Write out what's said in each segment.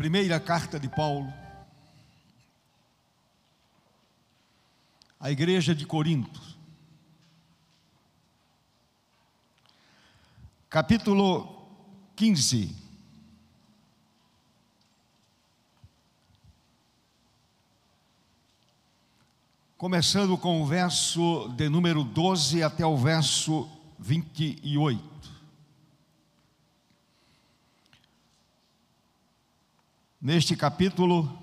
Primeira carta de Paulo à igreja de Corinto, capítulo 15. Começando com o verso de número 12 até o verso 28. Neste capítulo,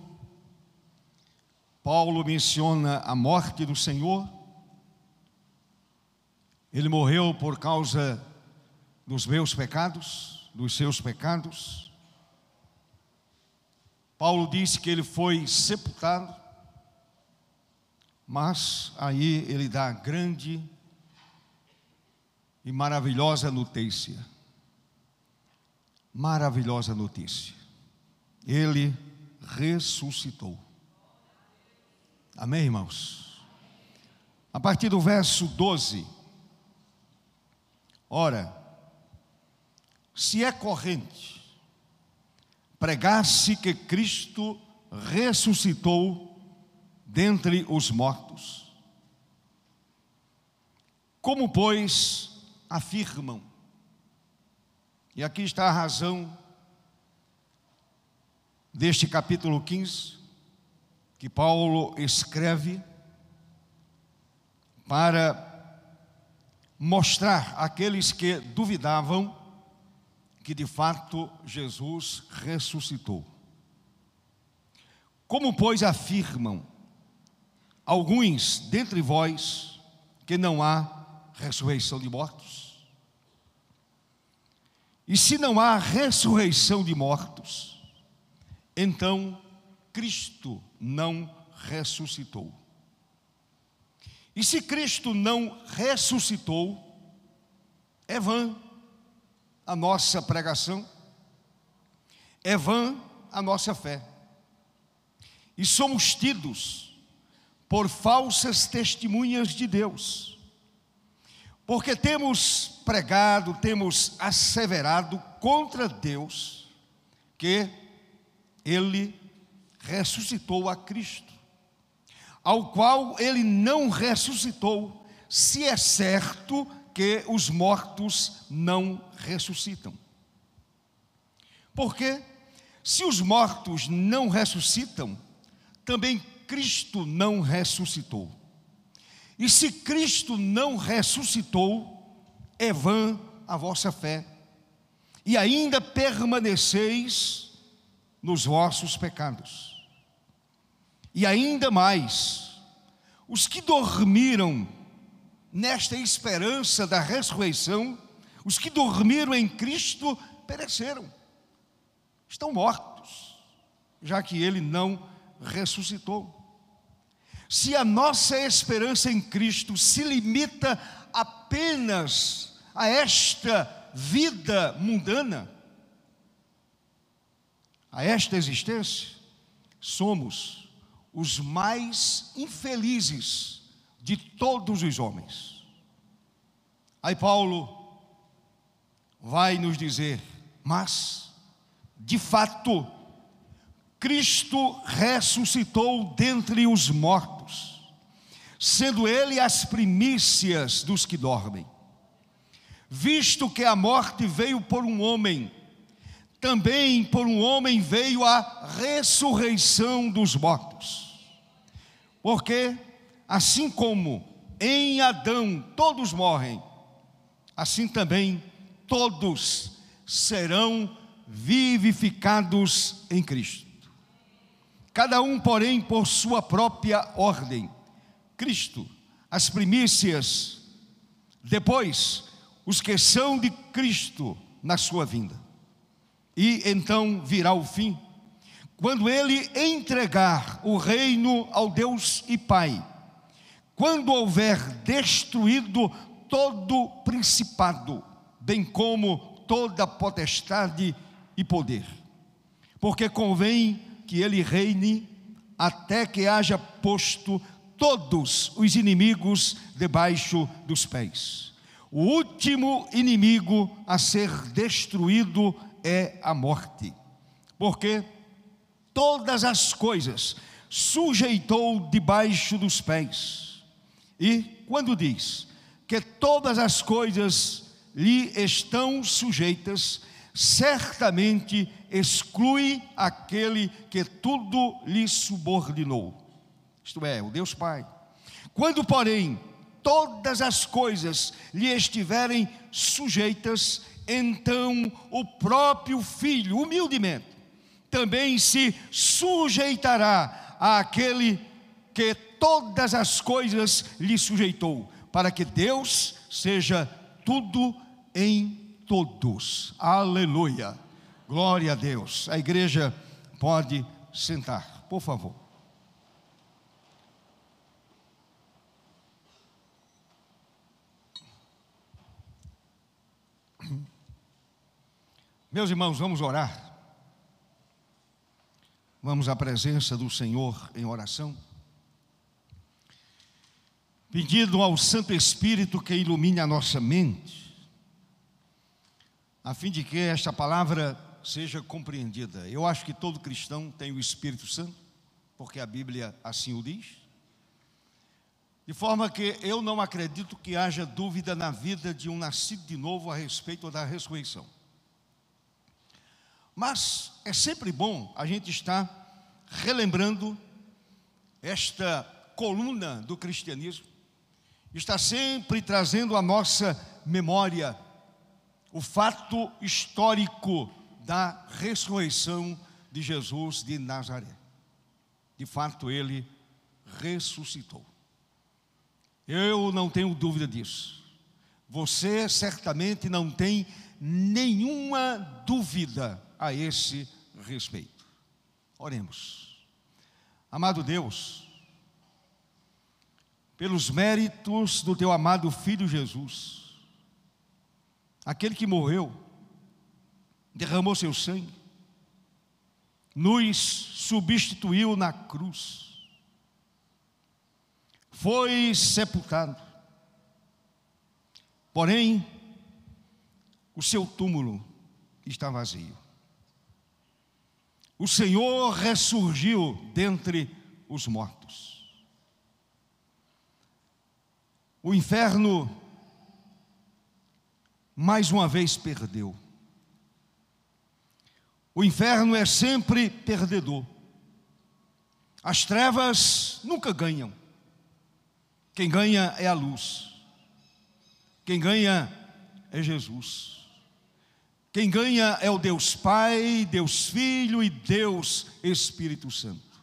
Paulo menciona a morte do Senhor. Ele morreu por causa dos meus pecados, dos seus pecados. Paulo disse que ele foi sepultado, mas aí ele dá grande e maravilhosa notícia. Maravilhosa notícia ele ressuscitou. Amém, irmãos? A partir do verso 12. Ora, se é corrente pregar-se que Cristo ressuscitou dentre os mortos, como, pois, afirmam, e aqui está a razão deste capítulo 15, que Paulo escreve para mostrar àqueles que duvidavam que de fato Jesus ressuscitou. Como, pois, afirmam alguns dentre vós que não há ressurreição de mortos? E se não há ressurreição de mortos, então Cristo não ressuscitou. E se Cristo não ressuscitou, é vã a nossa pregação, é vã a nossa fé. E somos tidos por falsas testemunhas de Deus, porque temos pregado, temos asseverado contra Deus que ele ressuscitou a Cristo, ao qual ele não ressuscitou, se é certo que os mortos não ressuscitam. Porque se os mortos não ressuscitam, também Cristo não ressuscitou. E se Cristo não ressuscitou, é vã a vossa fé, e ainda permaneceis nos vossos pecados. E ainda mais, os que dormiram nesta esperança da ressurreição, os que dormiram em Cristo pereceram, estão mortos, já que ele não ressuscitou. Se a nossa esperança em Cristo se limita apenas a esta vida mundana, a esta existência, somos os mais infelizes de todos os homens. Aí Paulo vai nos dizer, mas, de fato, Cristo ressuscitou dentre os mortos, sendo Ele as primícias dos que dormem. Visto que a morte veio por um homem, também por um homem veio a ressurreição dos mortos. Porque, assim como em Adão todos morrem, assim também todos serão vivificados em Cristo. Cada um, porém, por sua própria ordem. Cristo, as primícias, depois, os que são de Cristo na sua vinda e então virá o fim. Quando ele entregar o reino ao Deus e Pai, quando houver destruído todo principado, bem como toda potestade e poder, porque convém que ele reine até que haja posto todos os inimigos debaixo dos pés. O último inimigo a ser destruído é a morte. Porque todas as coisas sujeitou debaixo dos pés. E quando diz que todas as coisas lhe estão sujeitas, certamente exclui aquele que tudo lhe subordinou. Isto é, o Deus Pai. Quando, porém, todas as coisas lhe estiverem sujeitas, então o próprio Filho, humildemente, também se sujeitará àquele que todas as coisas lhe sujeitou, para que Deus seja tudo em todos. Aleluia. Glória a Deus. A igreja pode sentar, por favor. Meus irmãos, vamos orar. Vamos à presença do Senhor em oração. Pedindo ao Santo Espírito que ilumine a nossa mente, a fim de que esta palavra seja compreendida. Eu acho que todo cristão tem o Espírito Santo, porque a Bíblia assim o diz. De forma que eu não acredito que haja dúvida na vida de um nascido de novo a respeito da ressurreição. Mas é sempre bom a gente estar relembrando esta coluna do cristianismo, está sempre trazendo à nossa memória o fato histórico da ressurreição de Jesus de Nazaré. De fato, ele ressuscitou. Eu não tenho dúvida disso. Você certamente não tem nenhuma dúvida a esse respeito. Oremos. Amado Deus, pelos méritos do teu amado filho Jesus, aquele que morreu, derramou seu sangue, nos substituiu na cruz, foi sepultado, porém, o seu túmulo está vazio. O Senhor ressurgiu dentre os mortos. O inferno, mais uma vez, perdeu. O inferno é sempre perdedor. As trevas nunca ganham. Quem ganha é a luz. Quem ganha é Jesus. Quem ganha é o Deus Pai, Deus Filho e Deus Espírito Santo.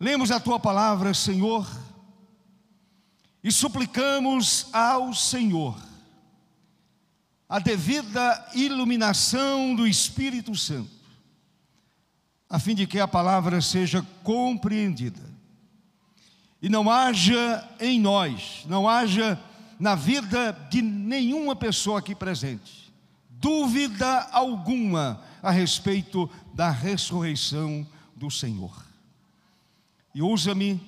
Lemos a tua palavra, Senhor, e suplicamos ao Senhor a devida iluminação do Espírito Santo, a fim de que a palavra seja compreendida e não haja em nós, não haja na vida de nenhuma pessoa aqui presente dúvida alguma a respeito da ressurreição do Senhor. E usa-me,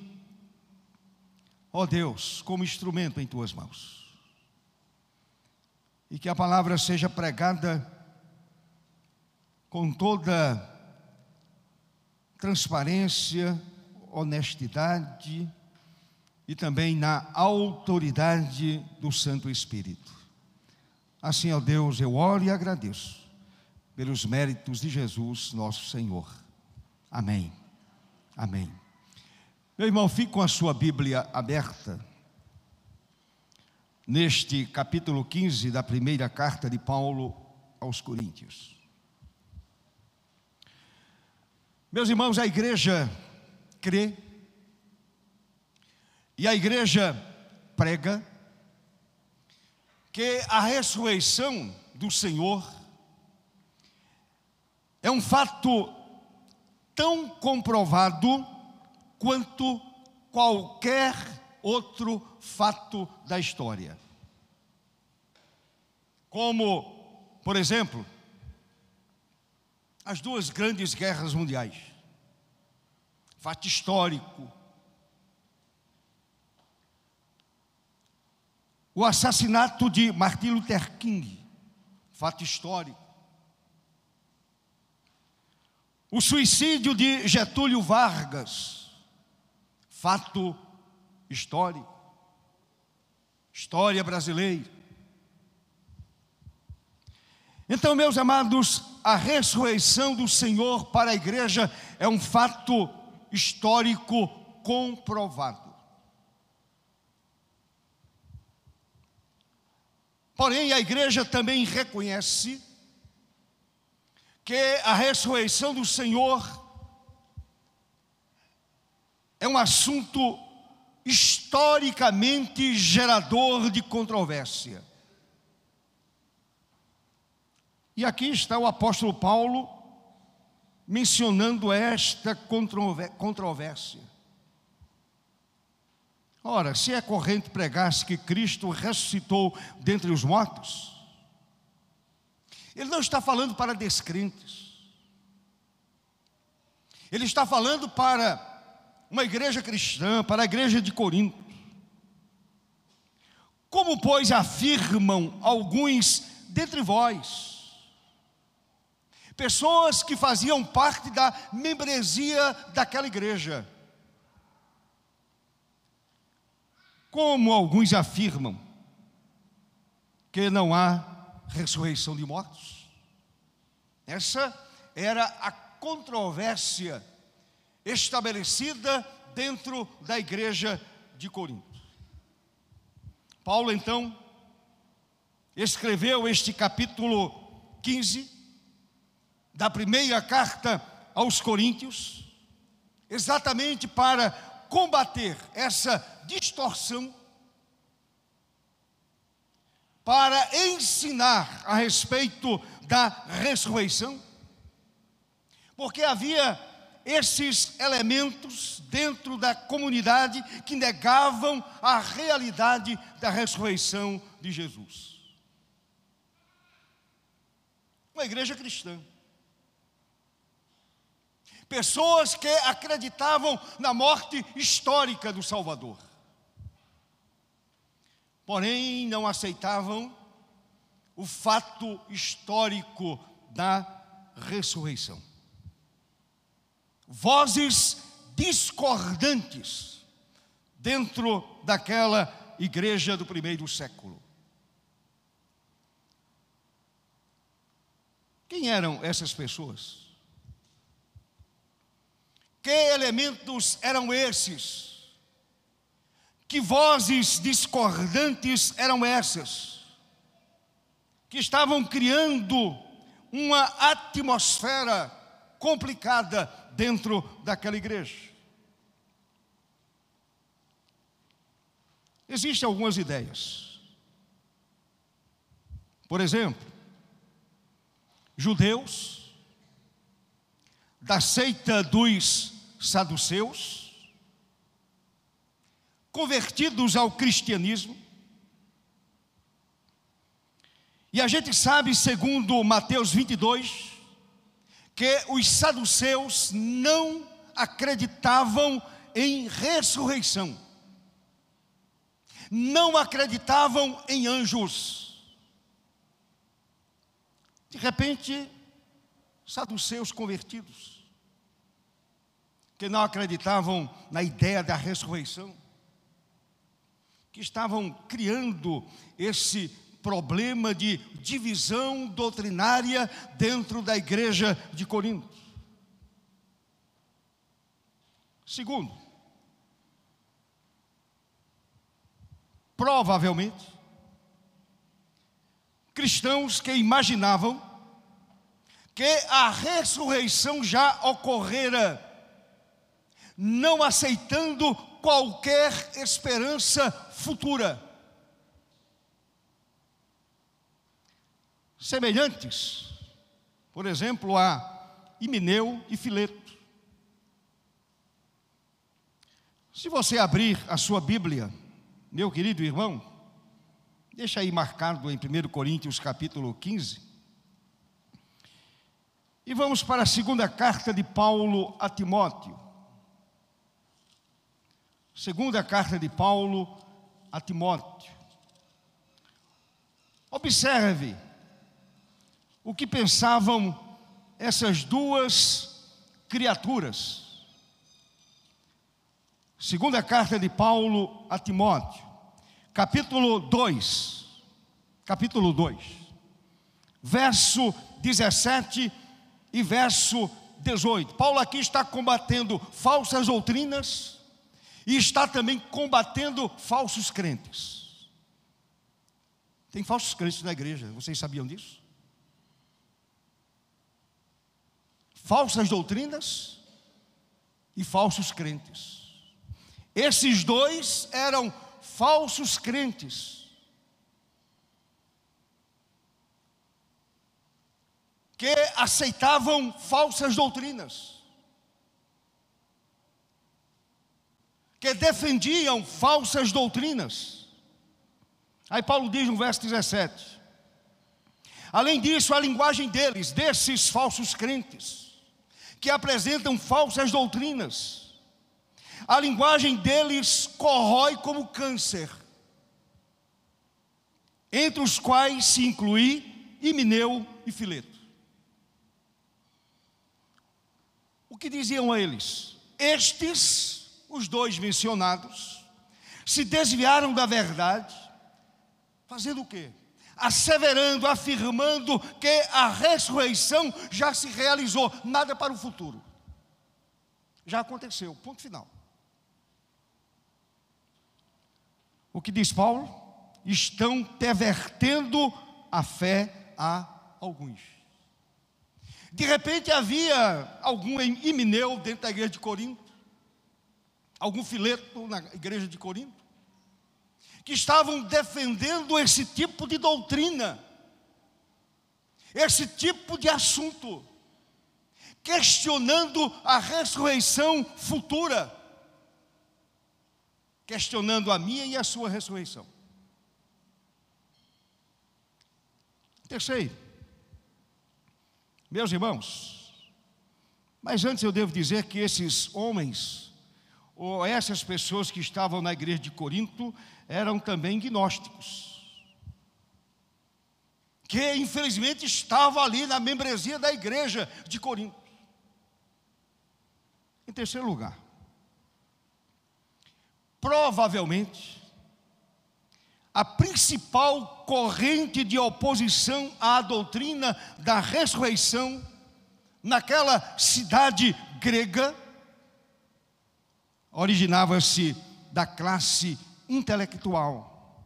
ó Deus, como instrumento em tuas mãos. E que a palavra seja pregada com toda transparência, honestidade, e também na autoridade do Santo Espírito. Assim, ó Deus, eu oro e agradeço pelos méritos de Jesus, nosso Senhor. Amém. Amém. Meu irmão, fique com a sua Bíblia aberta. Neste capítulo 15 da primeira carta de Paulo aos Coríntios. Meus irmãos, a igreja crê e a igreja prega que a ressurreição do Senhor é um fato tão comprovado quanto qualquer outro fato da história. Como, por exemplo, as duas grandes guerras mundiais. Fato histórico, O assassinato de Martin Luther King, fato histórico. o suicídio de Getúlio Vargas, fato histórico, história brasileira. Então, meus amados, a ressurreição do Senhor para a igreja é um fato histórico comprovado. Porém, a igreja também reconhece que a ressurreição do Senhor é um assunto historicamente gerador de controvérsia. E aqui está o apóstolo Paulo mencionando esta controvérsia. Ora, se é corrente pregar-se que Cristo ressuscitou dentre os mortos, ele não está falando para descrentes, ele está falando para uma igreja cristã, para a igreja de Corinto. Como, pois, afirmam alguns dentre vós, pessoas que faziam parte da membresia daquela igreja. Como alguns afirmam que não há ressurreição de mortos. Essa era a controvérsia estabelecida dentro da igreja de Corinto. Paulo então escreveu este capítulo 15 da primeira carta aos Coríntios, exatamente para combater essa distorção, para ensinar a respeito da ressurreição, porque havia esses elementos dentro da comunidade que negavam a realidade da ressurreição de Jesus. Uma igreja cristã pessoas que acreditavam na morte histórica do Salvador, porém não aceitavam o fato histórico da ressurreição. Vozes discordantes dentro daquela igreja do primeiro século. Quem eram essas pessoas? Que elementos eram esses? Que vozes discordantes eram essas? Que estavam criando uma atmosfera complicada dentro daquela igreja. Existem algumas ideias. Por exemplo, judeus da seita dos saduceus, convertidos ao cristianismo. E a gente sabe, segundo Mateus 22, que os saduceus não acreditavam em ressurreição, não acreditavam em anjos. De repente, saduceus convertidos que não acreditavam na ideia da ressurreição, que estavam criando esse problema de divisão doutrinária dentro da igreja de Corinto. Segundo, provavelmente, cristãos que imaginavam que a ressurreição já ocorrera não aceitando qualquer esperança futura. Semelhantes, por exemplo, a Imineu e Fileto. Se você abrir a sua Bíblia, meu querido irmão, deixa aí marcado em 1 Coríntios capítulo 15. E vamos para a segunda carta de Paulo a Timóteo. Segunda carta de Paulo a Timóteo. Observe o que pensavam essas duas criaturas. Segunda carta de Paulo a Timóteo, capítulo 2, capítulo 2, verso 17 e verso 18. Paulo aqui está combatendo falsas doutrinas e está também combatendo falsos crentes. Tem falsos crentes na igreja, vocês sabiam disso? Falsas doutrinas e falsos crentes. Esses dois eram falsos crentes. Que aceitavam falsas doutrinas. Que defendiam falsas doutrinas. Aí Paulo diz no verso 17: Além disso, a linguagem deles, desses falsos crentes, que apresentam falsas doutrinas, a linguagem deles corrói como câncer, entre os quais se inclui Himeneu e Fileto. O que diziam eles? Estes, os dois mencionados, se desviaram da verdade, fazendo o quê? Asseverando, afirmando que a ressurreição já se realizou, nada para o futuro. Já aconteceu, ponto final. O que diz Paulo? Estão pervertendo a fé a alguns. De repente havia algum Imineu dentro da igreja de Corinto, algum fileto na igreja de Corinto, que estavam defendendo esse tipo de doutrina, esse tipo de assunto, questionando a ressurreição futura questionando a minha e a sua ressurreição. Terceiro, meus irmãos, mas antes eu devo dizer que esses homens, ou essas pessoas que estavam na igreja de Corinto, eram também gnósticos. Que infelizmente estavam ali na membresia da igreja de Corinto. Em terceiro lugar, provavelmente, a principal corrente de oposição à doutrina da ressurreição naquela cidade grega originava-se da classe intelectual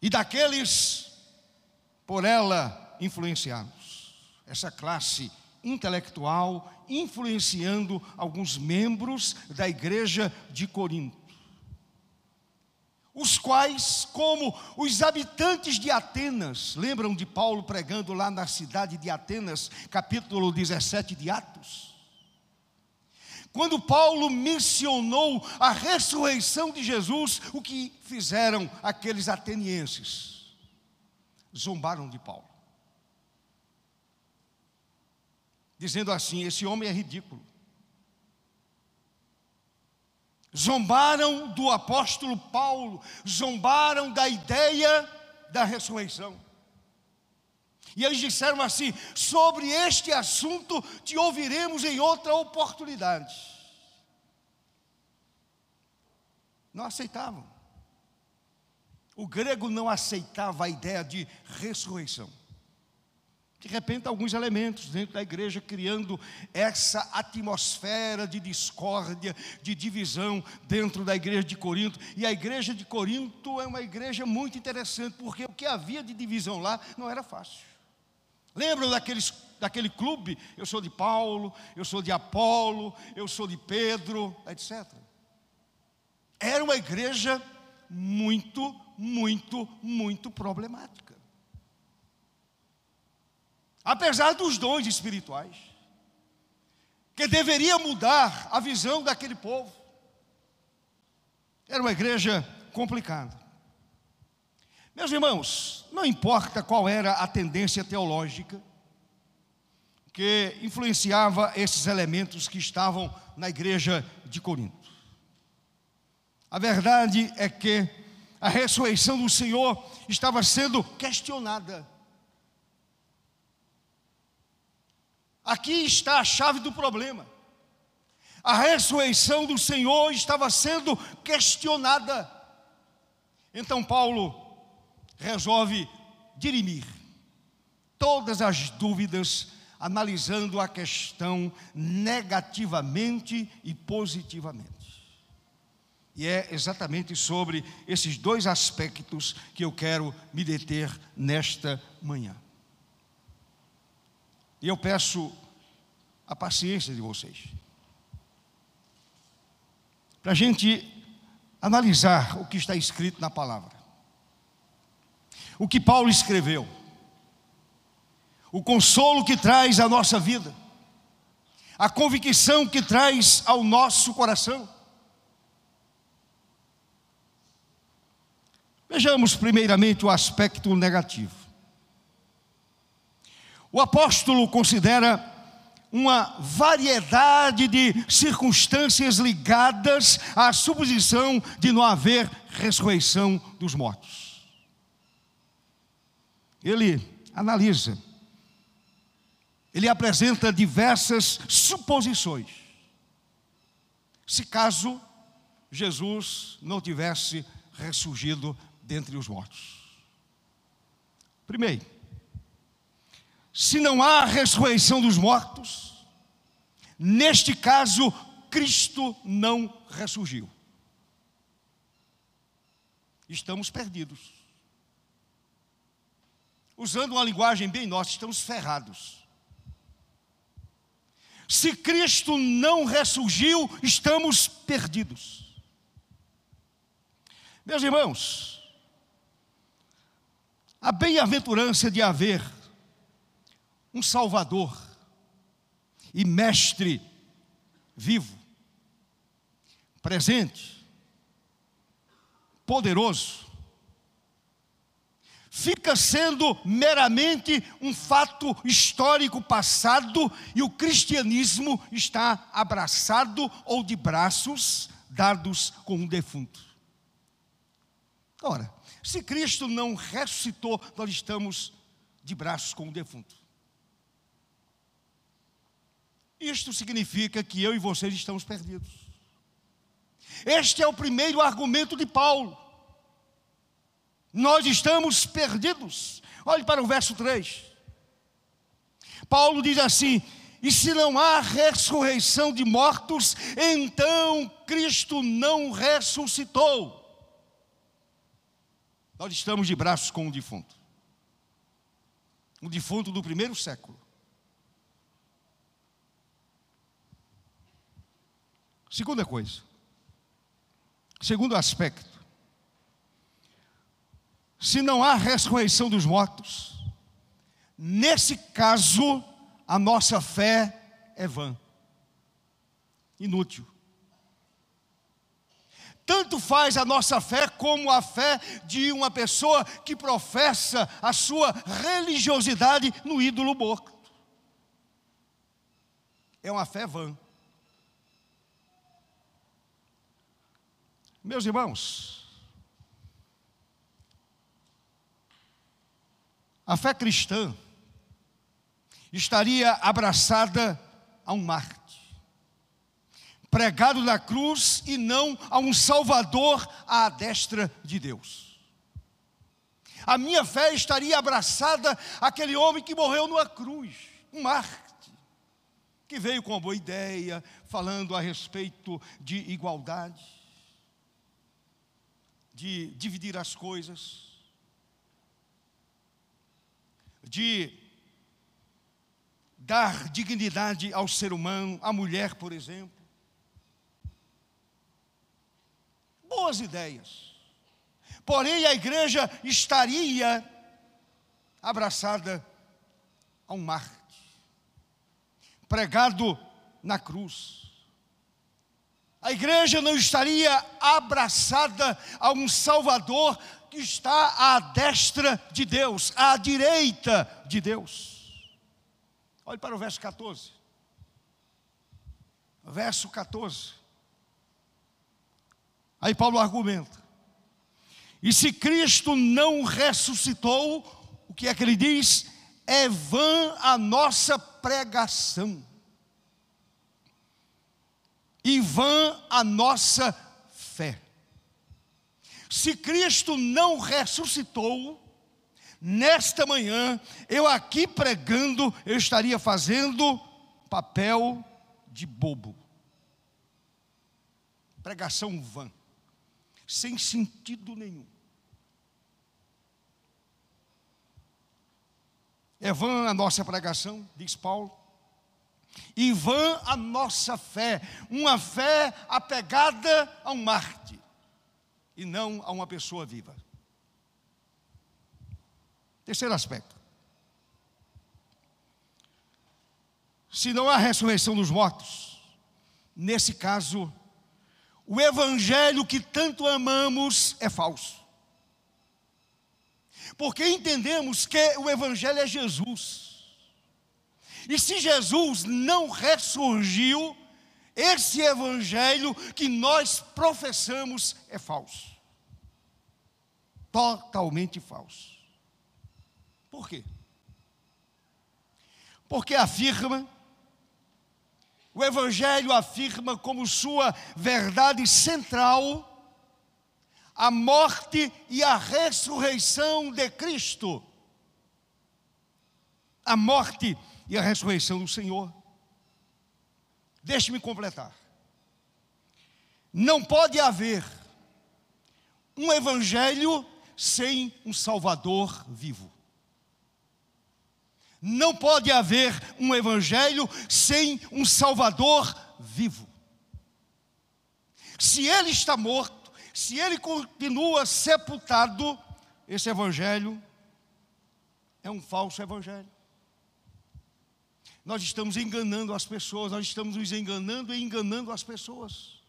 e daqueles por ela influenciados. Essa classe intelectual influenciando alguns membros da igreja de Corinto. Os quais, como os habitantes de Atenas, lembram de Paulo pregando lá na cidade de Atenas, capítulo 17 de Atos? Quando Paulo mencionou a ressurreição de Jesus, o que fizeram aqueles atenienses? Zombaram de Paulo. dizendo assim: esse homem é ridículo. Zombaram do apóstolo Paulo, zombaram da ideia da ressurreição. E eles disseram assim: sobre este assunto te ouviremos em outra oportunidade. Não aceitavam. O grego não aceitava a ideia de ressurreição de repente, alguns elementos dentro da igreja criando essa atmosfera de discórdia, de divisão dentro da igreja de Corinto. E a igreja de Corinto é uma igreja muito interessante, porque o que havia de divisão lá não era fácil. Lembram daqueles, daquele clube? Eu sou de Paulo, eu sou de Apolo, eu sou de Pedro, etc. Era uma igreja muito, muito, muito problemática apesar dos dons espirituais, que deveria mudar a visão daquele povo. Era uma igreja complicada. Meus irmãos, não importa qual era a tendência teológica que influenciava esses elementos que estavam na igreja de Corinto. A verdade é que a ressurreição do Senhor estava sendo questionada Aqui está a chave do problema. A ressurreição do Senhor estava sendo questionada. Então Paulo resolve dirimir todas as dúvidas, analisando a questão negativamente e positivamente. E é exatamente sobre esses dois aspectos que eu quero me deter nesta manhã. E eu peço a paciência de vocês. Para a gente analisar o que está escrito na palavra. O que Paulo escreveu. O consolo que traz à nossa vida. A convicção que traz ao nosso coração. Vejamos primeiramente o aspecto negativo. O apóstolo considera uma variedade de circunstâncias ligadas à suposição de não haver ressurreição dos mortos. Ele analisa, ele apresenta diversas suposições. Se caso Jesus não tivesse ressurgido dentre os mortos. Primeiro, se não há ressurreição dos mortos, neste caso, Cristo não ressurgiu. Estamos perdidos. Usando uma linguagem bem nossa, estamos ferrados. Se Cristo não ressurgiu, estamos perdidos. Meus irmãos, a bem-aventurança de haver um Salvador e Mestre vivo, presente, poderoso, fica sendo meramente um fato histórico passado e o cristianismo está abraçado ou de braços dados com um defunto. Ora, se Cristo não ressuscitou, nós estamos de braços com o defunto. Isto significa que eu e vocês estamos perdidos. Este é o primeiro argumento de Paulo. Nós estamos perdidos. Olhe para o verso 3. Paulo diz assim: E se não há ressurreição de mortos, então Cristo não ressuscitou. Nós estamos de braços com um defunto. Um defunto do primeiro século. Segunda coisa. Segundo aspecto. Se não há ressurreição dos mortos, nesse caso, a nossa fé é vã, inútil. Tanto faz a nossa fé como a fé de uma pessoa que professa a sua religiosidade no ídolo morto. É uma fé vã. Meus irmãos, a fé cristã estaria abraçada a um Marte pregado na cruz e não a um Salvador à destra de Deus. A minha fé estaria abraçada àquele homem que morreu numa cruz, um Marte, que veio com uma boa ideia, falando a respeito de igualdade, de dividir as coisas, de dar dignidade ao ser humano, à mulher, por exemplo. boas ideias. Porém, a igreja estaria abraçada a um Marte, pregado na cruz. A igreja não estaria abraçada a um Salvador que está à destra de Deus, à direita de Deus. Olhe para o verso 14. Verso 14. Aí Paulo argumenta. E se Cristo não ressuscitou, o que é que ele diz? É vã a nossa pregação. E vã a nossa fé. Se Cristo não ressuscitou, nesta manhã, eu aqui pregando, eu estaria fazendo papel de bobo. Pregação vã, sem sentido nenhum. É vã a nossa pregação, diz Paulo, e vã a nossa fé, uma fé apegada a um Marte e não a uma pessoa viva. Terceiro aspecto. Se não há ressurreição dos mortos, nesse caso, o evangelho que tanto amamos é falso. Porque entendemos que o Evangelho é Jesus. E se Jesus não ressurgiu, esse Evangelho que nós professamos é falso. Totalmente falso. Por quê? Porque afirma, o Evangelho afirma como sua verdade central a morte e a ressurreição de Cristo. A morte e a ressurreição do Senhor. Deixe-me completar. Não pode haver um evangelho sem um Salvador vivo. Não pode haver um evangelho sem um Salvador vivo. Se ele está morto, se ele continua sepultado, esse evangelho é um falso evangelho. Nós estamos enganando as pessoas, nós estamos nos enganando e enganando as pessoas.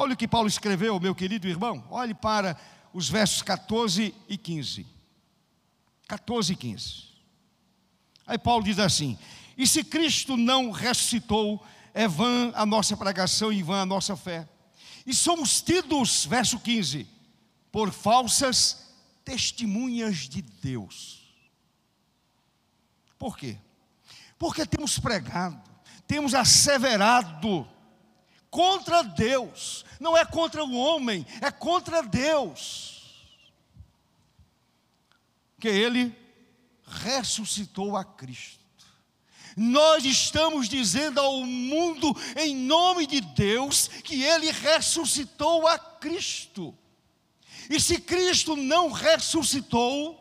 Olha o que Paulo escreveu, meu querido irmão. Olhe para os versos 14 e 15. 14 e 15. Aí Paulo diz assim: E se Cristo não ressuscitou, é vã a nossa pregação e vã a nossa fé. E somos tidos, verso 15, por falsas testemunhas de Deus. Por quê? Porque temos pregado, temos asseverado contra Deus, não é contra o homem, é contra Deus. Que ele ressuscitou a Cristo. Nós estamos dizendo ao mundo, em nome de Deus, que Ele ressuscitou a Cristo. E se Cristo não ressuscitou,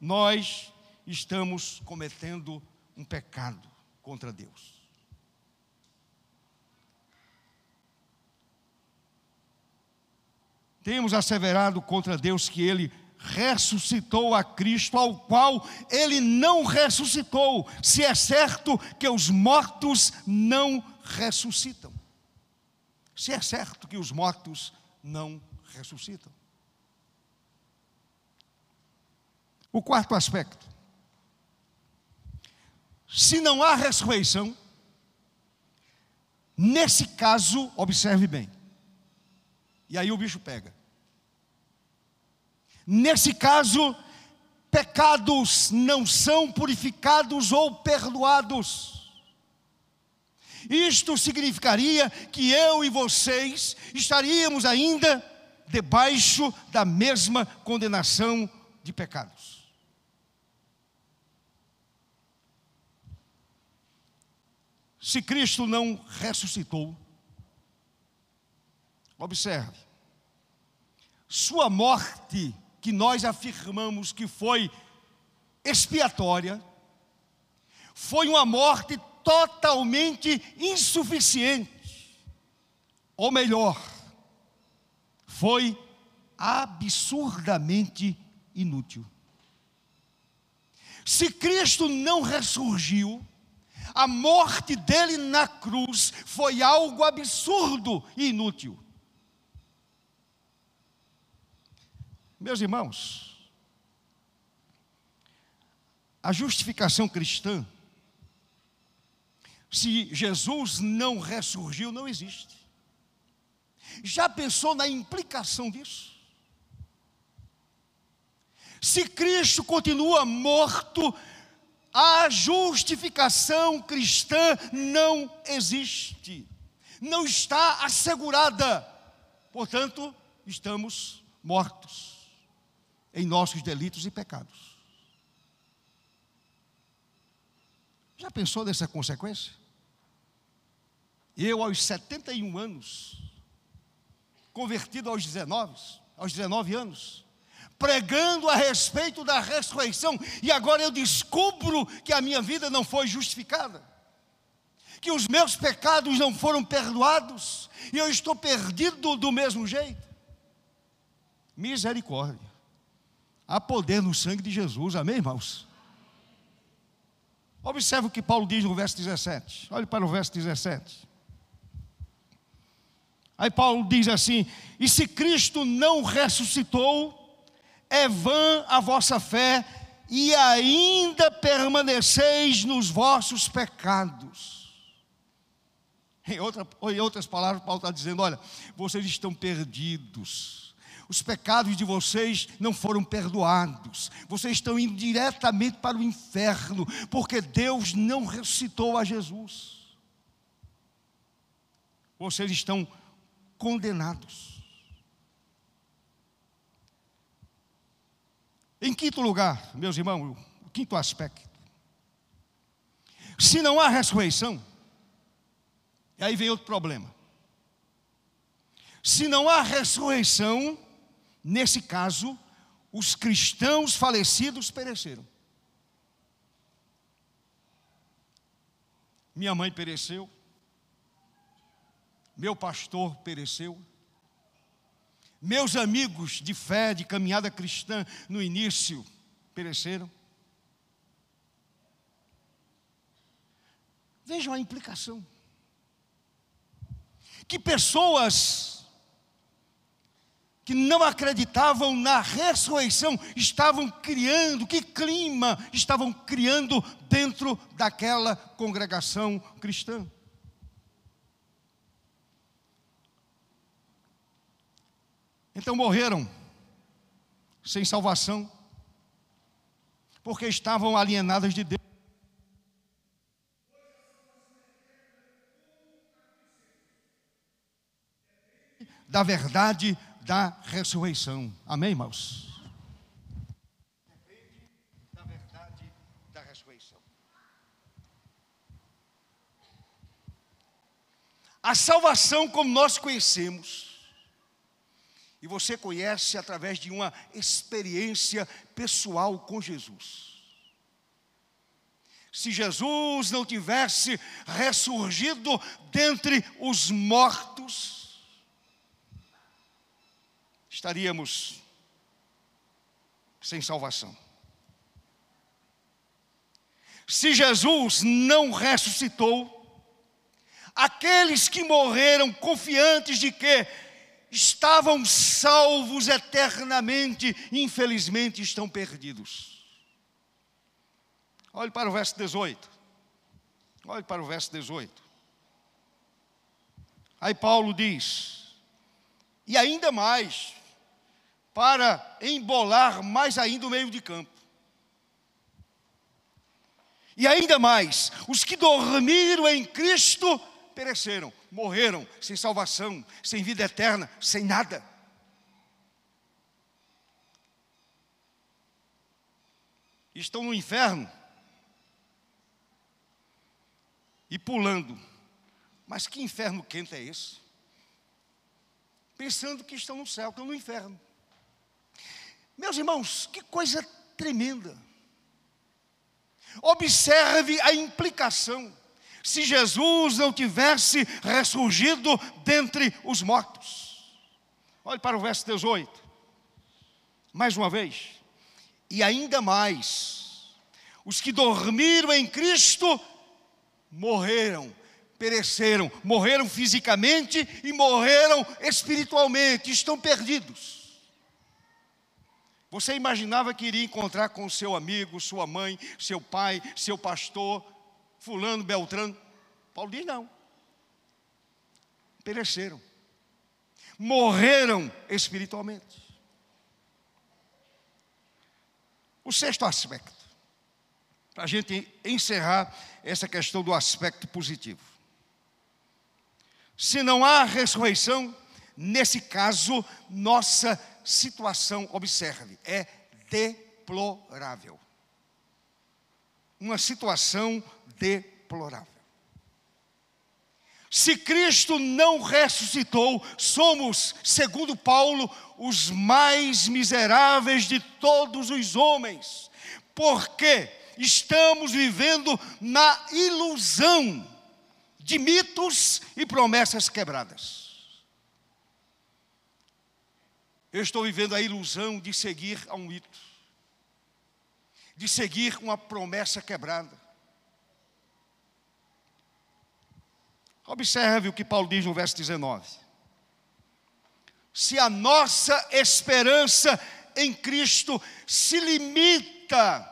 nós estamos cometendo um pecado contra Deus. Temos asseverado contra Deus que Ele ressuscitou a Cristo, ao qual ele não ressuscitou, se é certo que os mortos não ressuscitam. Se é certo que os mortos não ressuscitam. O quarto aspecto. Se não há ressurreição, nesse caso, observe bem. E aí o bicho pega. Nesse caso, pecados não são purificados ou perdoados. Isto significaria que eu e vocês estaríamos ainda debaixo da mesma condenação de pecados. Se Cristo não ressuscitou, observe, sua morte que nós afirmamos que foi expiatória, foi uma morte totalmente insuficiente. Ou melhor, foi absurdamente inútil. Se Cristo não ressurgiu, a morte dele na cruz foi algo absurdo e inútil. Meus irmãos, a justificação cristã, se Jesus não ressurgiu, não existe. Já pensou na implicação disso? Se Cristo continua morto, a justificação cristã não existe, não está assegurada, portanto, estamos mortos em nossos delitos e pecados. Já pensou nessa consequência? Eu, aos 71 anos, convertido aos 19, aos 19 anos, pregando a respeito da ressurreição, e agora eu descubro que a minha vida não foi justificada, que os meus pecados não foram perdoados, e eu estou perdido do mesmo jeito. Misericórdia. Há poder no sangue de Jesus, amém, irmãos? Observe o que Paulo diz no verso 17. Olhe para o verso 17. Aí Paulo diz assim: E se Cristo não ressuscitou, é vã a vossa fé e ainda permaneceis nos vossos pecados. Em, outra, em outras palavras, Paulo está dizendo: olha, vocês estão perdidos, os pecados de vocês não foram perdoados, vocês estão indo diretamente para o inferno, porque Deus não ressuscitou a Jesus. Vocês estão condenados. Em quinto lugar, meus irmãos, o quinto aspecto. Se não há ressurreição, e aí vem outro problema. Se não há ressurreição, nesse caso, os cristãos falecidos pereceram. Minha mãe pereceu, meu pastor pereceu, meus amigos de fé, de caminhada cristã no início, pereceram. Vejam a implicação. Que pessoas que não acreditavam na ressurreição estavam criando, que clima estavam criando dentro daquela congregação cristã. Então morreram sem salvação, porque estavam alienadas de Deus. Da verdade da ressurreição. Amém, irmãos? Depende da verdade da ressurreição. A salvação, como nós conhecemos, e você conhece através de uma experiência pessoal com Jesus. Se Jesus não tivesse ressurgido dentre os mortos, estaríamos sem salvação. Se Jesus não ressuscitou, aqueles que morreram confiantes de que estavam salvos eternamente, infelizmente estão perdidos. Olhe para o verso 18. Olhe para o verso 18. Aí Paulo diz: E ainda mais, para embolar mais ainda o meio de campo. E ainda mais, os que dormiram em Cristo pereceram, morreram sem salvação, sem vida eterna, sem nada. Estão no inferno e pulando. Mas que inferno quente é esse? Pensando que estão no céu, estão no inferno. Meus irmãos, que coisa tremenda. Observe a implicação se Jesus não tivesse ressurgido dentre os mortos. Olhe para o verso 18. Mais uma vez. E ainda mais, os que dormiram em Cristo morreram, pereceram, morreram fisicamente e morreram espiritualmente, estão perdidos. Você imaginava que iria encontrar com seu amigo, sua mãe, seu pai, seu pastor, fulano, beltrano. Paulo diz não. Pereceram. Morreram espiritualmente. O sexto aspecto. para a gente encerrar essa questão do aspecto positivo. Se não há ressurreição, nesse caso, nossa situação, observe, é deplorável. Uma situação deplorável. Se Cristo não ressuscitou, somos, segundo Paulo, os mais miseráveis de todos os homens, porque estamos vivendo na ilusão de mitos e promessas quebradas. Eu estou vivendo a ilusão de seguir a um mito, de seguir uma promessa quebrada. Observe o que Paulo diz no verso 19. Se a nossa esperança em Cristo se limita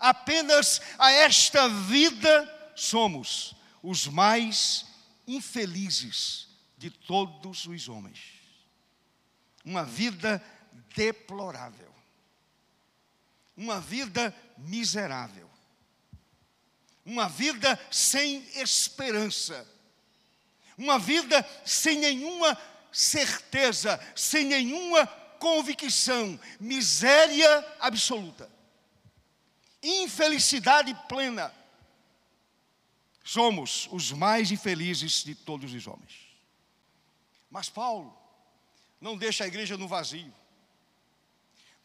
apenas a esta vida, somos os mais infelizes de todos os homens. Uma vida deplorável. Uma vida miserável. Uma vida sem esperança uma vida sem nenhuma certeza, sem nenhuma convicção, miséria absoluta, infelicidade plena. Somos os mais infelizes de todos os homens. Mas Paulo não deixa a igreja no vazio.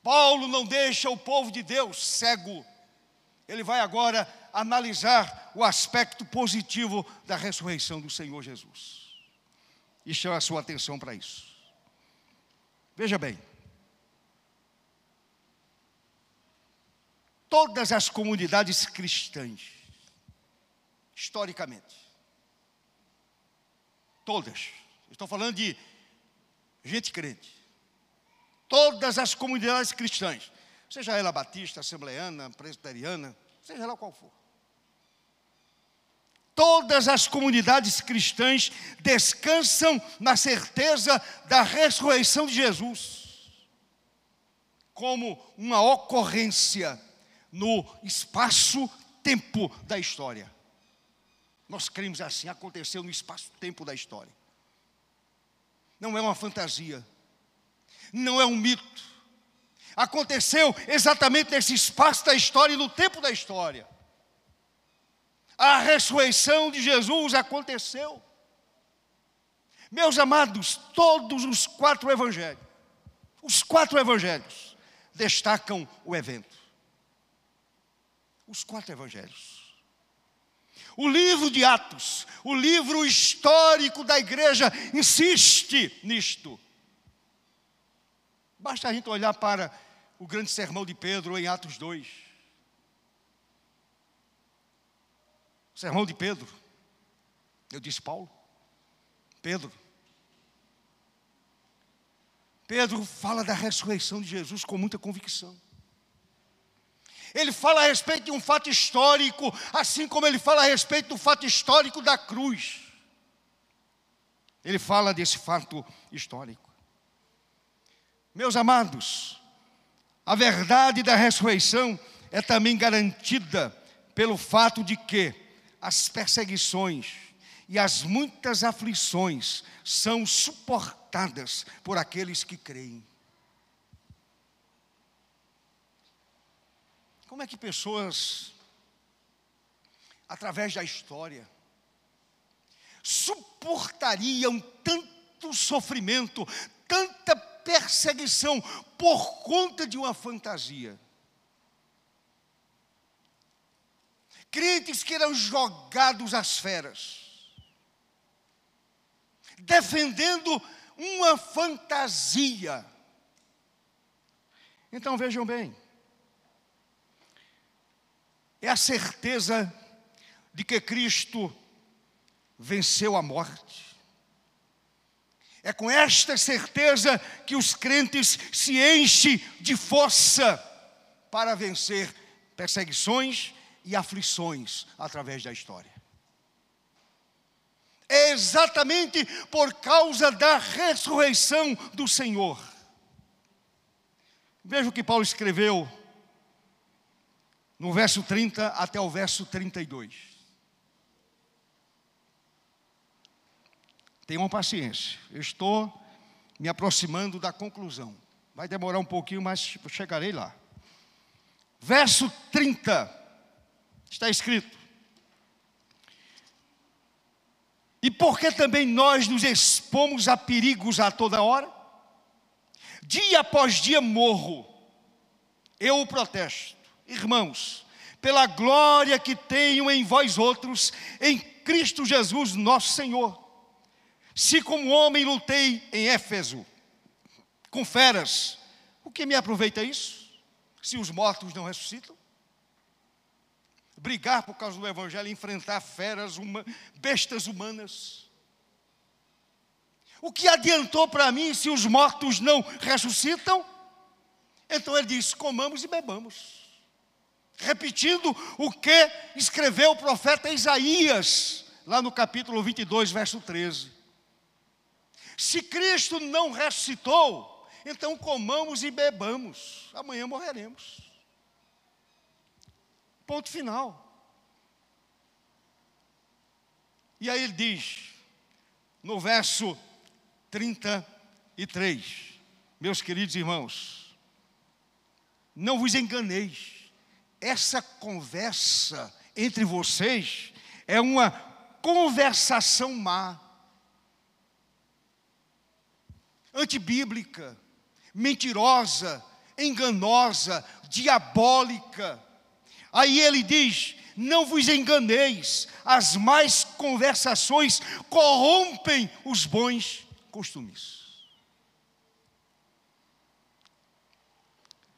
Paulo não deixa o povo de Deus cego. Ele vai agora analisar o aspecto positivo da ressurreição do Senhor Jesus. E chama a sua atenção para isso. Veja bem. Todas as comunidades cristãs, historicamente, todas, estou falando de gente crente, todas as comunidades cristãs, seja ela batista, assembleana, presbiteriana, seja lá qual for. Todas as comunidades cristãs descansam na certeza da ressurreição de Jesus, como uma ocorrência no espaço-tempo da história. Nós cremos assim, aconteceu no espaço-tempo da história. Não é uma fantasia, não é um mito, aconteceu exatamente nesse espaço da história e no tempo da história. A ressurreição de Jesus aconteceu. Meus amados, todos os quatro evangelhos, os quatro evangelhos destacam o evento. Os quatro evangelhos. O livro de Atos, o livro histórico da igreja, insiste nisto. Basta a gente olhar para o grande sermão de Pedro em Atos 2. Sermão de Pedro. Eu disse Paulo. Pedro. Pedro fala da ressurreição de Jesus com muita convicção. Ele fala a respeito de um fato histórico, assim como ele fala a respeito do fato histórico da cruz. Ele fala desse fato histórico. Meus amados, a verdade da ressurreição é também garantida pelo fato de que as perseguições e as muitas aflições são suportadas por aqueles que creem. Como é que pessoas, através da história, suportariam tanto sofrimento, tanta perseguição por conta de uma fantasia. Crentes que eram jogados às feras, defendendo uma fantasia. Então vejam bem, é a certeza de que Cristo venceu a morte. É com esta certeza que os crentes se enchem de força para vencer perseguições e aflições através da história. É exatamente por causa da ressurreição do Senhor. Veja o que Paulo escreveu no verso 30 até o verso 32. Tenham paciência, eu estou me aproximando da conclusão. Vai demorar um pouquinho, mas chegarei lá. Verso 30, está escrito: E porque também nós nos expomos a perigos a toda hora? Dia após dia morro, eu o protesto, irmãos, pela glória que tenho em vós outros, em Cristo Jesus, nosso Senhor. Se como homem lutei em Éfeso, com feras, o que me aproveita isso? Se os mortos não ressuscitam? Brigar por causa do Evangelho, enfrentar feras, uma, bestas humanas. O que adiantou para mim se os mortos não ressuscitam? Então ele diz: comamos e bebamos. Repetindo o que escreveu o profeta Isaías, lá no capítulo 22, verso 13. Se Cristo não ressuscitou, então comamos e bebamos, amanhã morreremos. Ponto final. E aí ele diz, no verso 33, meus queridos irmãos, não vos enganeis, essa conversa entre vocês é uma conversação má, antibíblica, mentirosa, enganosa, diabólica. Aí ele diz: Não vos enganeis, as más conversações corrompem os bons costumes.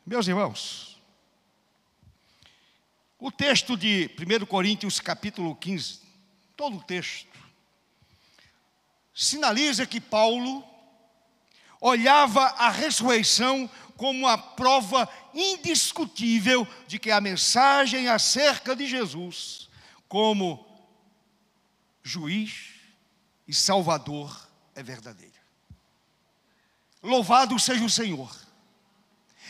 Meus irmãos, o texto de 1 Coríntios, capítulo 15, todo o texto, sinaliza que Paulo olhava a ressurreição como a prova indiscutível de que a mensagem acerca de Jesus, como juiz e salvador, é verdadeira. Louvado seja o Senhor,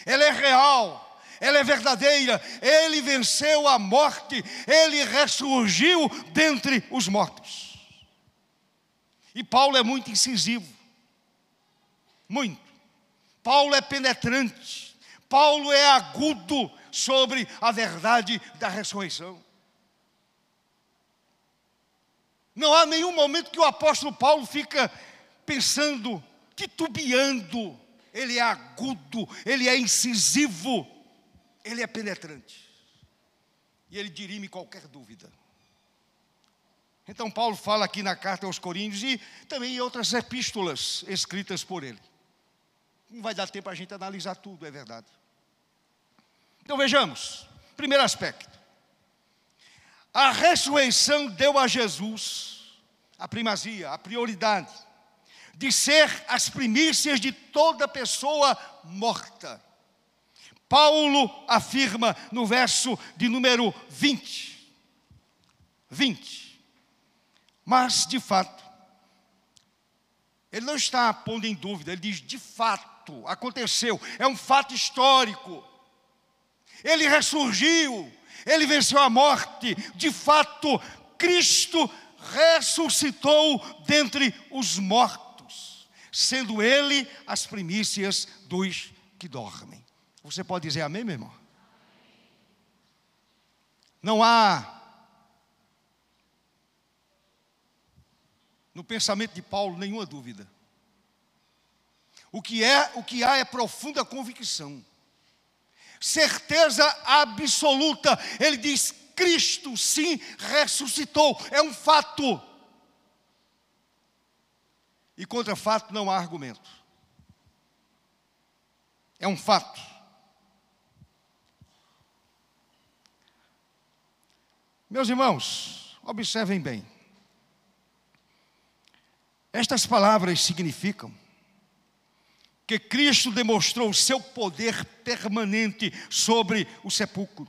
ela é real, ela é verdadeira, ele venceu a morte, ele ressurgiu dentre os mortos. E Paulo é muito incisivo muito. Paulo é penetrante, Paulo é agudo sobre a verdade da ressurreição. Não há nenhum momento que o apóstolo Paulo fica pensando, titubeando. Ele é agudo, ele é incisivo, ele é penetrante. E ele dirime qualquer dúvida. Então, Paulo fala aqui na carta aos Coríntios e também em outras epístolas escritas por ele. Não vai dar tempo a gente analisar tudo, é verdade. Então vejamos. Primeiro aspecto. A ressurreição deu a Jesus a primazia, a prioridade de ser as primícias de toda pessoa morta. Paulo afirma no verso de número 20. 20. Mas, de fato, ele não está pondo em dúvida, ele diz: de fato, aconteceu, é um fato histórico. Ele ressurgiu, ele venceu a morte, de fato, Cristo ressuscitou dentre os mortos, sendo ele as primícias dos que dormem. Você pode dizer amém, meu irmão? Não há no pensamento de Paulo nenhuma dúvida. O que é, o que há é profunda convicção. Certeza absoluta. Ele diz: Cristo sim ressuscitou. É um fato. E contra fato não há argumento. É um fato. Meus irmãos, observem bem. Estas palavras significam que Cristo demonstrou o seu poder permanente sobre o sepulcro.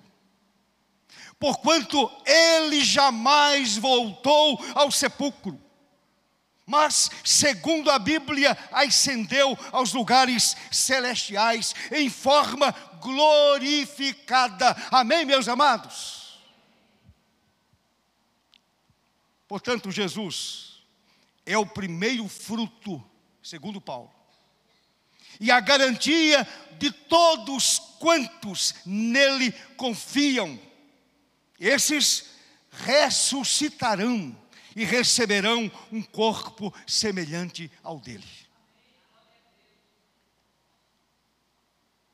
Porquanto ele jamais voltou ao sepulcro, mas, segundo a Bíblia, ascendeu aos lugares celestiais em forma glorificada. Amém, meus amados? Portanto, Jesus é o primeiro fruto, segundo Paulo, e a garantia de todos quantos nele confiam. Esses ressuscitarão e receberão um corpo semelhante ao dele.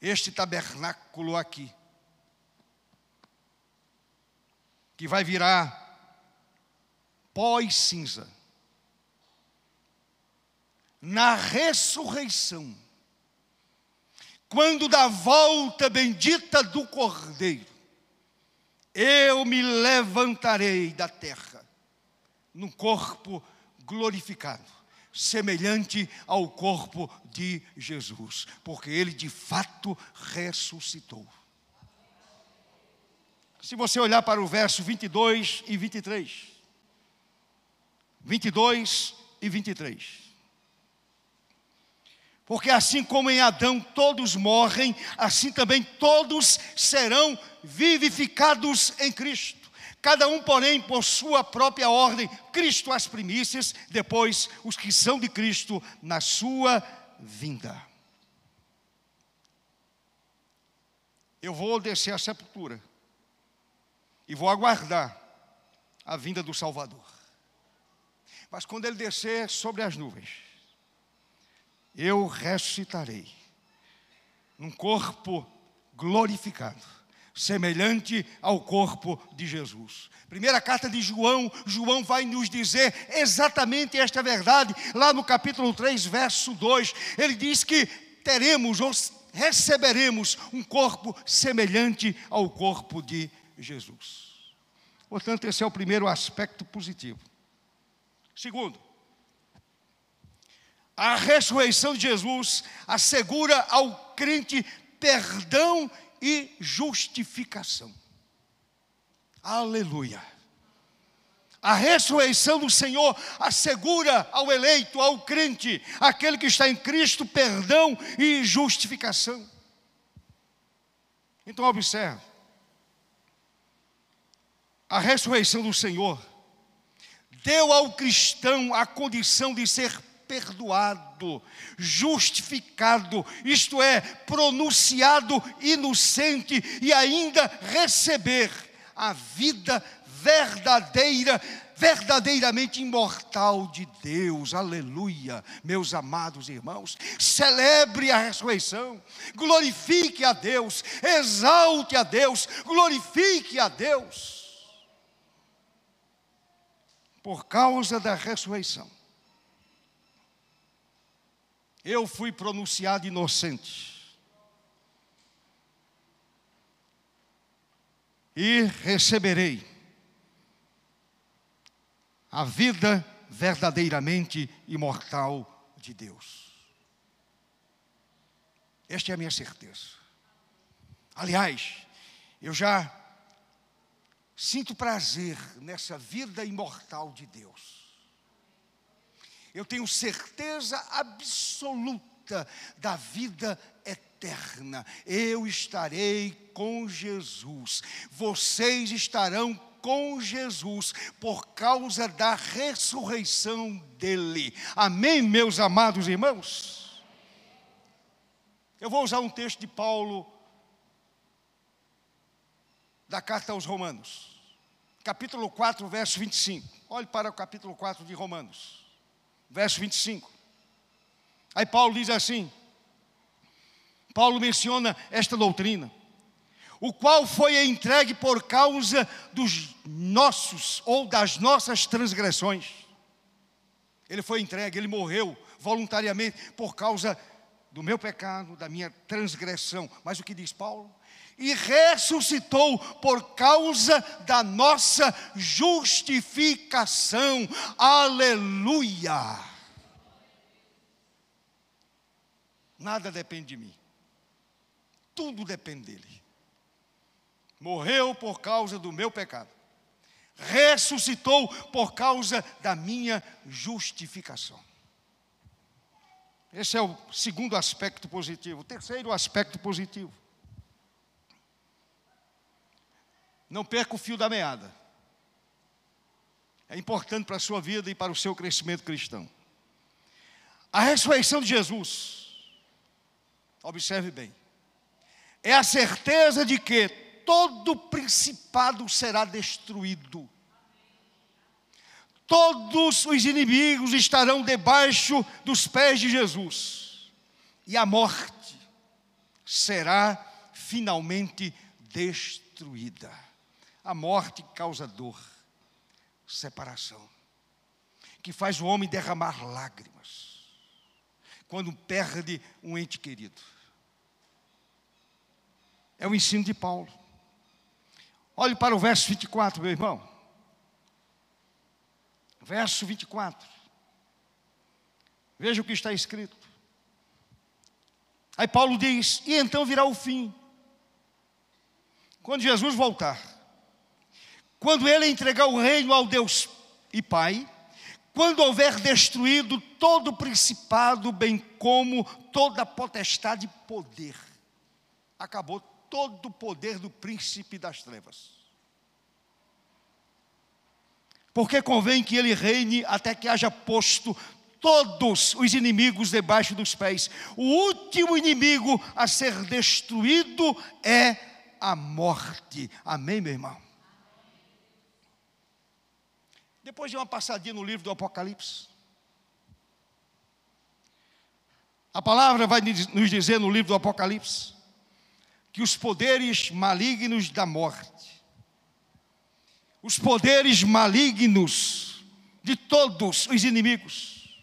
Este tabernáculo aqui, que vai virar pó e cinza, na ressurreição, quando da volta bendita do Cordeiro, eu me levantarei da terra num corpo glorificado, semelhante ao corpo de Jesus, porque ele de fato ressuscitou. Se você olhar para o verso 22 e 23, 22 e 23. Porque assim como em Adão todos morrem, assim também todos serão vivificados em Cristo. Cada um, porém, por sua própria ordem, Cristo as primícias, depois os que são de Cristo na sua vinda. Eu vou descer à sepultura e vou aguardar a vinda do Salvador. Mas quando ele descer sobre as nuvens, eu ressuscitarei num corpo glorificado semelhante ao corpo de Jesus. Primeira carta de João, João vai nos dizer exatamente esta verdade, lá no capítulo 3, verso 2. Ele diz que teremos ou receberemos um corpo semelhante ao corpo de Jesus. Portanto, esse é o primeiro aspecto positivo. Segundo, a ressurreição de Jesus assegura ao crente perdão e justificação. Aleluia. A ressurreição do Senhor assegura ao eleito, ao crente, aquele que está em Cristo, perdão e justificação. Então, observe: a ressurreição do Senhor deu ao cristão a condição de ser perdoado, justificado, isto é, pronunciado inocente e ainda receber a vida verdadeira, verdadeiramente imortal de Deus. Aleluia, meus amados irmãos. Celebre a ressurreição, glorifique a Deus, exalte a Deus, glorifique a Deus. Por causa da ressurreição eu fui pronunciado inocente. E receberei a vida verdadeiramente imortal de Deus. Esta é a minha certeza. Aliás, eu já sinto prazer nessa vida imortal de Deus eu tenho certeza absoluta da vida eterna. Eu estarei com Jesus, vocês estarão com Jesus por causa da ressurreição dele. Amém, meus amados irmãos? Eu vou usar um texto de Paulo da carta aos Romanos, capítulo 4, verso 25. Olhe para o capítulo 4 de Romanos verso 25. Aí Paulo diz assim: Paulo menciona esta doutrina, o qual foi entregue por causa dos nossos ou das nossas transgressões. Ele foi entregue, ele morreu voluntariamente por causa do meu pecado, da minha transgressão. Mas o que diz Paulo? E ressuscitou por causa da nossa justificação. Aleluia! Nada depende de mim. Tudo depende dele. Morreu por causa do meu pecado. ressuscitou por causa da minha justificação. Esse é o segundo aspecto positivo. O terceiro aspecto positivo. Não perca o fio da meada. É importante para a sua vida e para o seu crescimento cristão. A ressurreição de Jesus, observe bem, é a certeza de que todo principado será destruído. Todos os inimigos estarão debaixo dos pés de Jesus. E a morte será finalmente destruída. A morte causa dor, separação, que faz o homem derramar lágrimas quando perde um ente querido. É o ensino de Paulo. Olhe para o verso 24, meu irmão. Verso 24. Veja o que está escrito. Aí Paulo diz: E então virá o fim. Quando Jesus voltar quando ele entregar o reino ao Deus e Pai, quando houver destruído todo principado, bem como toda potestade e poder, acabou todo o poder do príncipe das trevas. Porque convém que ele reine até que haja posto todos os inimigos debaixo dos pés. O último inimigo a ser destruído é a morte. Amém, meu irmão? Depois de uma passadinha no livro do Apocalipse. A palavra vai nos dizer no livro do Apocalipse que os poderes malignos da morte, os poderes malignos de todos os inimigos,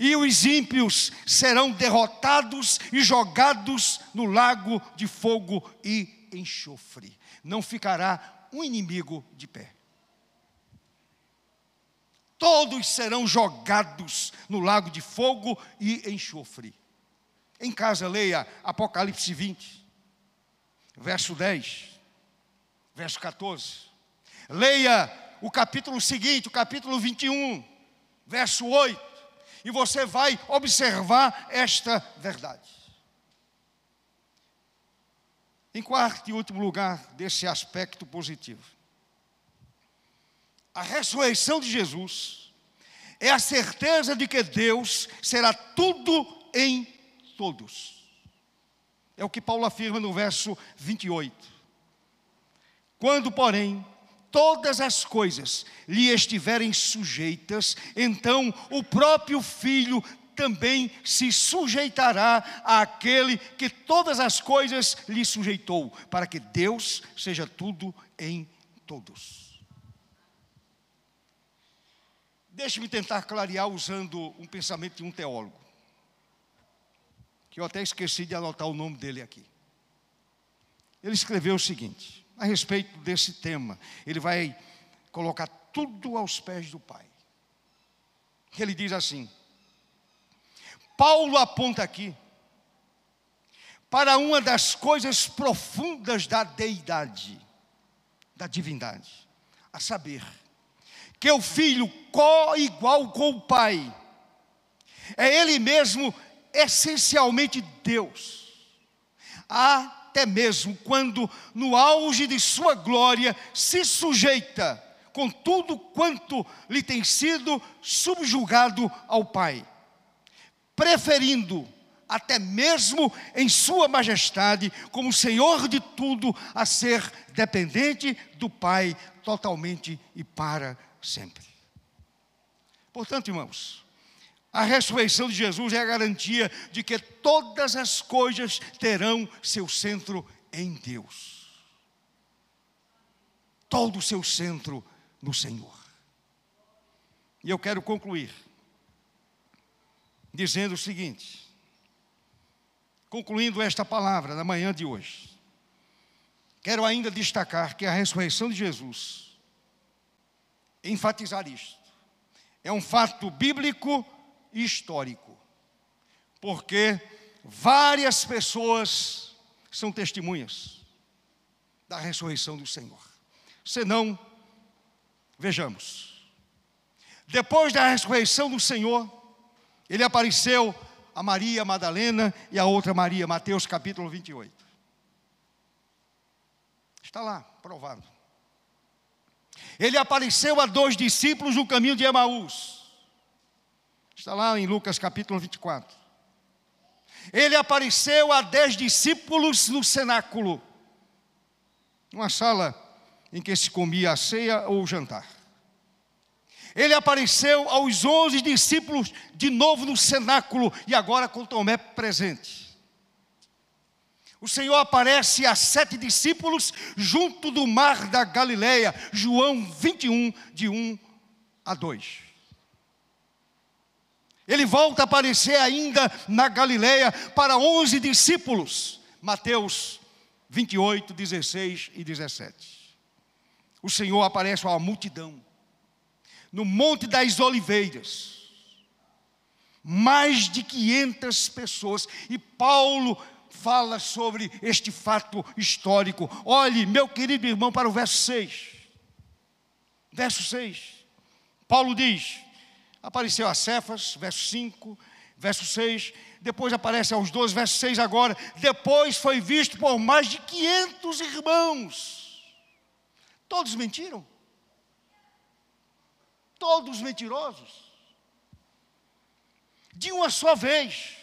e os ímpios serão derrotados e jogados no lago de fogo e enxofre. Não ficará um inimigo de pé todos serão jogados no lago de fogo e enxofre. Em casa, leia Apocalipse 20, verso 10, verso 14. Leia o capítulo seguinte, o capítulo 21, verso 8, e você vai observar esta verdade. Em quarto e último lugar desse aspecto positivo, a ressurreição de Jesus é a certeza de que Deus será tudo em todos. É o que Paulo afirma no verso 28. Quando, porém, todas as coisas lhe estiverem sujeitas, então o próprio Filho também se sujeitará àquele que todas as coisas lhe sujeitou, para que Deus seja tudo em todos. Deixe-me tentar clarear usando um pensamento de um teólogo, que eu até esqueci de anotar o nome dele aqui. Ele escreveu o seguinte, a respeito desse tema, ele vai colocar tudo aos pés do Pai. Ele diz assim: Paulo aponta aqui para uma das coisas profundas da deidade, da divindade, a saber, que o filho co-igual com o pai. É ele mesmo essencialmente Deus. Até mesmo quando no auge de sua glória se sujeita com tudo quanto lhe tem sido subjugado ao pai, preferindo até mesmo em Sua majestade, como Senhor de tudo, a ser dependente do Pai totalmente e para sempre. Portanto, irmãos, a ressurreição de Jesus é a garantia de que todas as coisas terão seu centro em Deus. Todo o seu centro no Senhor. E eu quero concluir dizendo o seguinte, concluindo esta palavra na manhã de hoje. Quero ainda destacar que a ressurreição de Jesus enfatizar isto. É um fato bíblico e histórico, porque várias pessoas são testemunhas da ressurreição do Senhor. senão, vejamos. Depois da ressurreição do Senhor, ele apareceu a Maria Madalena e a outra Maria, Mateus capítulo 28. Está lá, provado. Ele apareceu a dois discípulos no caminho de Emaús. Está lá em Lucas capítulo 24. Ele apareceu a dez discípulos no cenáculo, uma sala em que se comia a ceia ou o jantar. Ele apareceu aos onze discípulos de novo no cenáculo e agora com Tomé presente. O Senhor aparece a sete discípulos junto do mar da Galileia, João 21, de 1 a 2. Ele volta a aparecer ainda na Galileia para onze discípulos, Mateus 28, 16 e 17. O Senhor aparece a uma multidão, no Monte das Oliveiras, mais de 500 pessoas, e Paulo fala sobre este fato histórico. Olhe, meu querido irmão, para o verso 6. Verso 6. Paulo diz: apareceu a Cefas, verso 5, verso 6. Depois aparece aos 12, verso 6 agora. Depois foi visto por mais de 500 irmãos. Todos mentiram? Todos mentirosos? De uma só vez,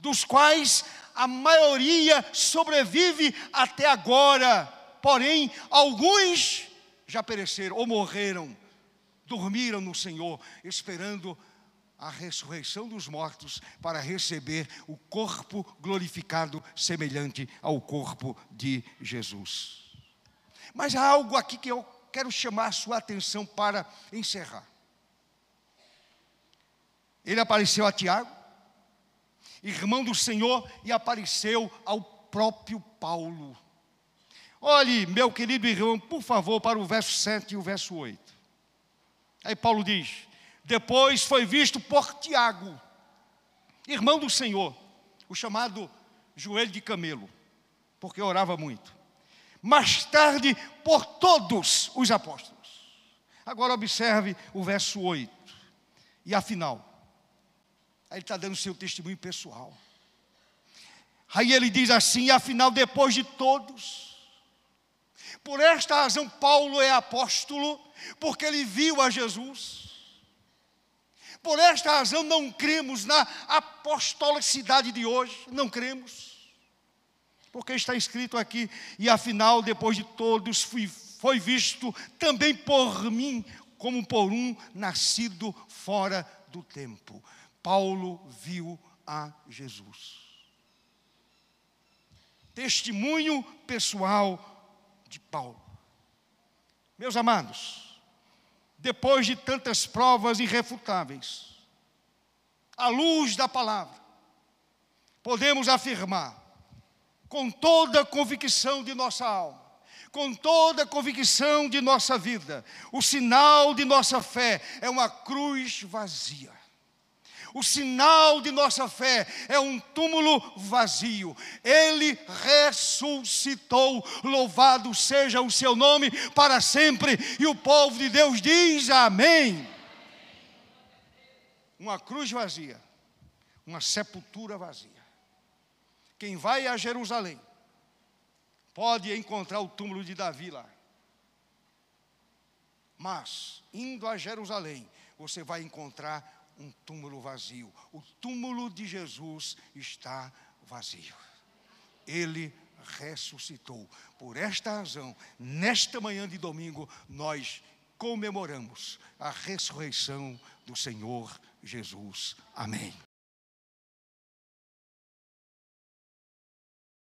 dos quais a maioria sobrevive até agora, porém, alguns já pereceram ou morreram, dormiram no Senhor, esperando a ressurreição dos mortos para receber o corpo glorificado semelhante ao corpo de Jesus. Mas há algo aqui que eu quero chamar a sua atenção para encerrar. Ele apareceu a Tiago, irmão do Senhor, e apareceu ao próprio Paulo. Olhe, meu querido irmão, por favor, para o verso 7 e o verso 8. Aí Paulo diz: Depois foi visto por Tiago, irmão do Senhor, o chamado joelho de camelo, porque orava muito. Mais tarde, por todos os apóstolos. Agora observe o verso 8. E afinal, Aí ele está dando seu testemunho pessoal. Aí ele diz assim: afinal, depois de todos, por esta razão, Paulo é apóstolo, porque ele viu a Jesus. Por esta razão, não cremos na apostolicidade de hoje, não cremos. Porque está escrito aqui, e afinal, depois de todos, fui, foi visto também por mim, como por um nascido fora do tempo. Paulo viu a Jesus. Testemunho pessoal de Paulo. Meus amados, depois de tantas provas irrefutáveis, à luz da palavra, podemos afirmar, com toda a convicção de nossa alma, com toda a convicção de nossa vida, o sinal de nossa fé é uma cruz vazia. O sinal de nossa fé é um túmulo vazio. Ele ressuscitou. Louvado seja o seu nome para sempre. E o povo de Deus diz amém. Uma cruz vazia, uma sepultura vazia. Quem vai a Jerusalém pode encontrar o túmulo de Davi lá. Mas, indo a Jerusalém, você vai encontrar um túmulo vazio. O túmulo de Jesus está vazio. Ele ressuscitou. Por esta razão, nesta manhã de domingo, nós comemoramos a ressurreição do Senhor Jesus. Amém.